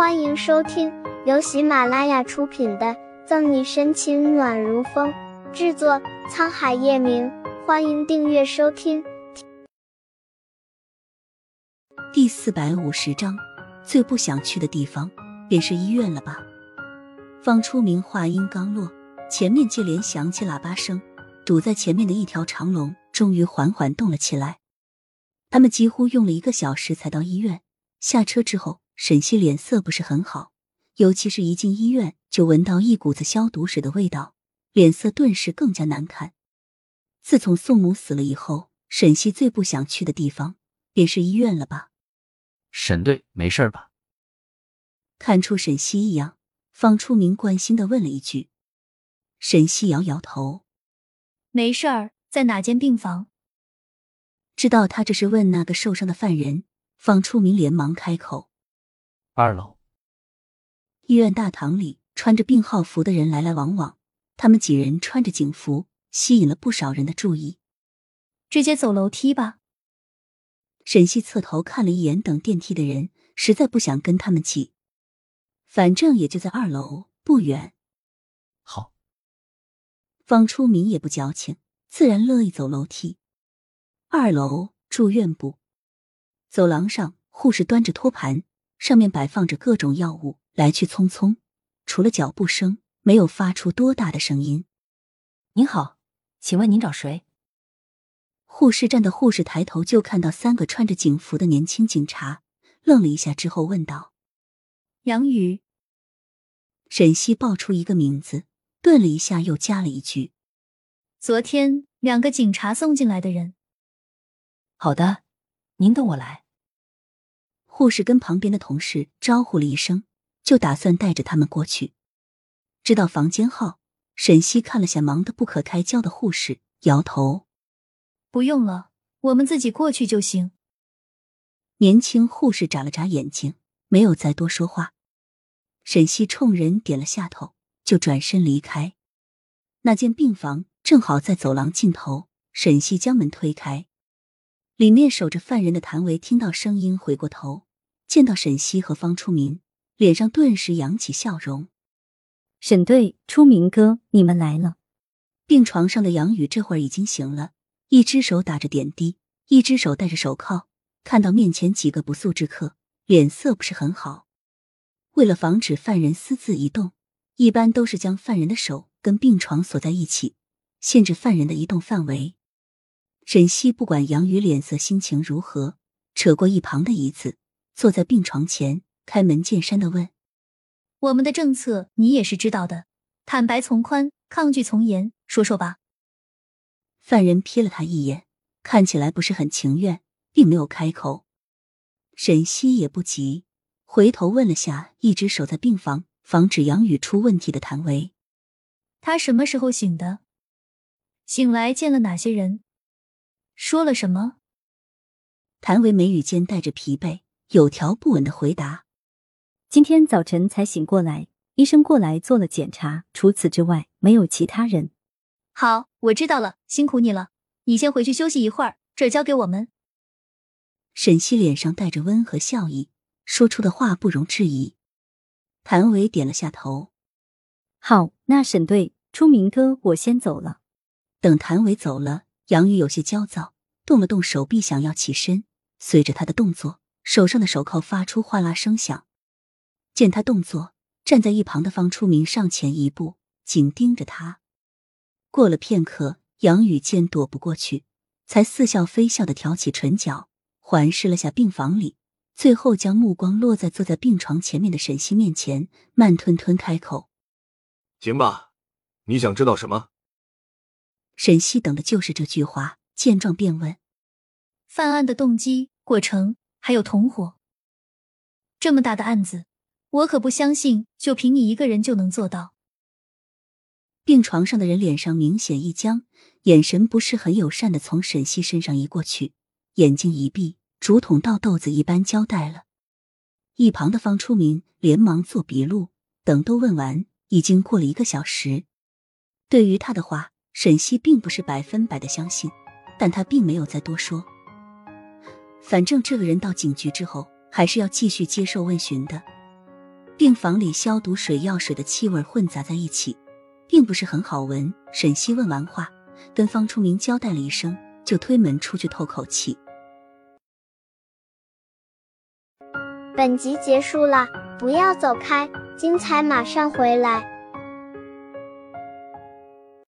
欢迎收听由喜马拉雅出品的《赠你深情暖如风》，制作沧海夜明。欢迎订阅收听。第四百五十章，最不想去的地方便是医院了吧？方初明话音刚落，前面接连响起喇叭声，堵在前面的一条长龙终于缓缓动了起来。他们几乎用了一个小时才到医院。下车之后。沈西脸色不是很好，尤其是一进医院就闻到一股子消毒水的味道，脸色顿时更加难看。自从宋母死了以后，沈西最不想去的地方便是医院了吧？沈队没事吧？看出沈西异样，方初明关心的问了一句。沈西摇摇头，没事儿，在哪间病房？知道他这是问那个受伤的犯人，方初明连忙开口。二楼医院大堂里，穿着病号服的人来来往往。他们几人穿着警服，吸引了不少人的注意。直接走楼梯吧。沈西侧头看了一眼等电梯的人，实在不想跟他们挤，反正也就在二楼，不远。好。方初明也不矫情，自然乐意走楼梯。二楼住院部，走廊上，护士端着托盘。上面摆放着各种药物，来去匆匆，除了脚步声，没有发出多大的声音。您好，请问您找谁？护士站的护士抬头就看到三个穿着警服的年轻警察，愣了一下之后问道：“杨宇。”沈西报出一个名字，顿了一下，又加了一句：“昨天两个警察送进来的人。”好的，您等我来。护士跟旁边的同事招呼了一声，就打算带着他们过去。知道房间号，沈西看了下忙得不可开交的护士，摇头：“不用了，我们自己过去就行。”年轻护士眨了眨眼睛，没有再多说话。沈西冲人点了下头，就转身离开。那间病房正好在走廊尽头，沈西将门推开，里面守着犯人的谭维听到声音，回过头。见到沈西和方初明，脸上顿时扬起笑容。沈队、初明哥，你们来了。病床上的杨宇这会儿已经醒了，一只手打着点滴，一只手戴着手铐。看到面前几个不速之客，脸色不是很好。为了防止犯人私自移动，一般都是将犯人的手跟病床锁在一起，限制犯人的移动范围。沈西不管杨宇脸色心情如何，扯过一旁的椅子。坐在病床前，开门见山的问：“我们的政策你也是知道的，坦白从宽，抗拒从严，说说吧。”犯人瞥了他一眼，看起来不是很情愿，并没有开口。沈西也不急，回头问了下一直守在病房，防止杨宇出问题的谭维：“他什么时候醒的？醒来见了哪些人？说了什么？”谭维眉宇间带着疲惫。有条不紊的回答：“今天早晨才醒过来，医生过来做了检查，除此之外没有其他人。”好，我知道了，辛苦你了，你先回去休息一会儿，这交给我们。沈西脸上带着温和笑意，说出的话不容置疑。谭伟点了下头：“好，那沈队、出明哥，我先走了。”等谭伟走了，杨宇有些焦躁，动了动手臂，想要起身，随着他的动作。手上的手铐发出哗啦声响，见他动作，站在一旁的方初明上前一步，紧盯着他。过了片刻，杨宇见躲不过去，才似笑非笑的挑起唇角，环视了下病房里，最后将目光落在坐在病床前面的沈西面前，慢吞吞开口：“行吧，你想知道什么？”沈西等的就是这句话，见状便问：“犯案的动机、过程。”还有同伙，这么大的案子，我可不相信就凭你一个人就能做到。病床上的人脸上明显一僵，眼神不是很友善的从沈西身上移过去，眼睛一闭，竹筒倒豆子一般交代了。一旁的方初明连忙做笔录，等都问完，已经过了一个小时。对于他的话，沈西并不是百分百的相信，但他并没有再多说。反正这个人到警局之后，还是要继续接受问询的。病房里消毒水、药水的气味混杂在一起，并不是很好闻。沈西问完话，跟方初明交代了一声，就推门出去透口气。本集结束了，不要走开，精彩马上回来。